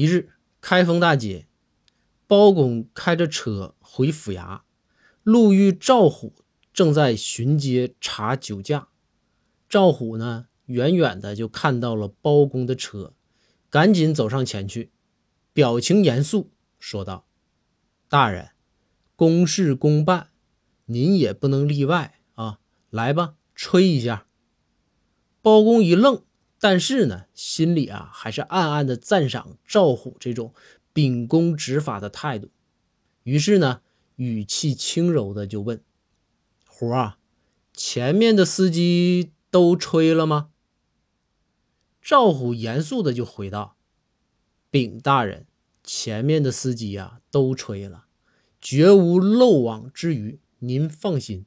一日，开封大街，包公开着车回府衙，路遇赵虎正在巡街查酒驾。赵虎呢，远远的就看到了包公的车，赶紧走上前去，表情严肃说道：“大人，公事公办，您也不能例外啊！来吧，吹一下。”包公一愣，但是呢，心里啊还是暗暗的赞赏赵虎这种秉公执法的态度。于是呢，语气轻柔的就问：“虎啊，前面的司机？”都吹了吗？赵虎严肃的就回道：“禀大人，前面的司机呀都吹了，绝无漏网之鱼，您放心。”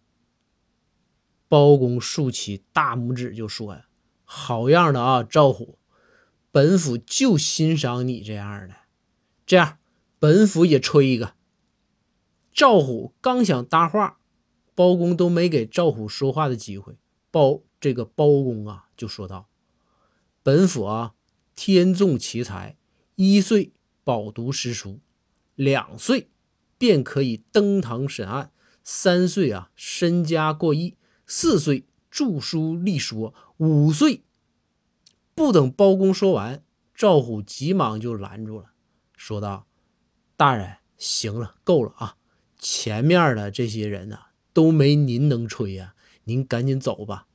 包公竖起大拇指就说：“呀，好样的啊，赵虎，本府就欣赏你这样的。这样，本府也吹一个。”赵虎刚想搭话，包公都没给赵虎说话的机会。包。这个包公啊，就说道：“本府啊，天纵奇才，一岁饱读诗书，两岁便可以登堂审案，三岁啊身家过亿，四岁著书立说，五岁……”不等包公说完，赵虎急忙就拦住了，说道：“大人，行了，够了啊！前面的这些人呢，都没您能吹呀，您赶紧走吧。”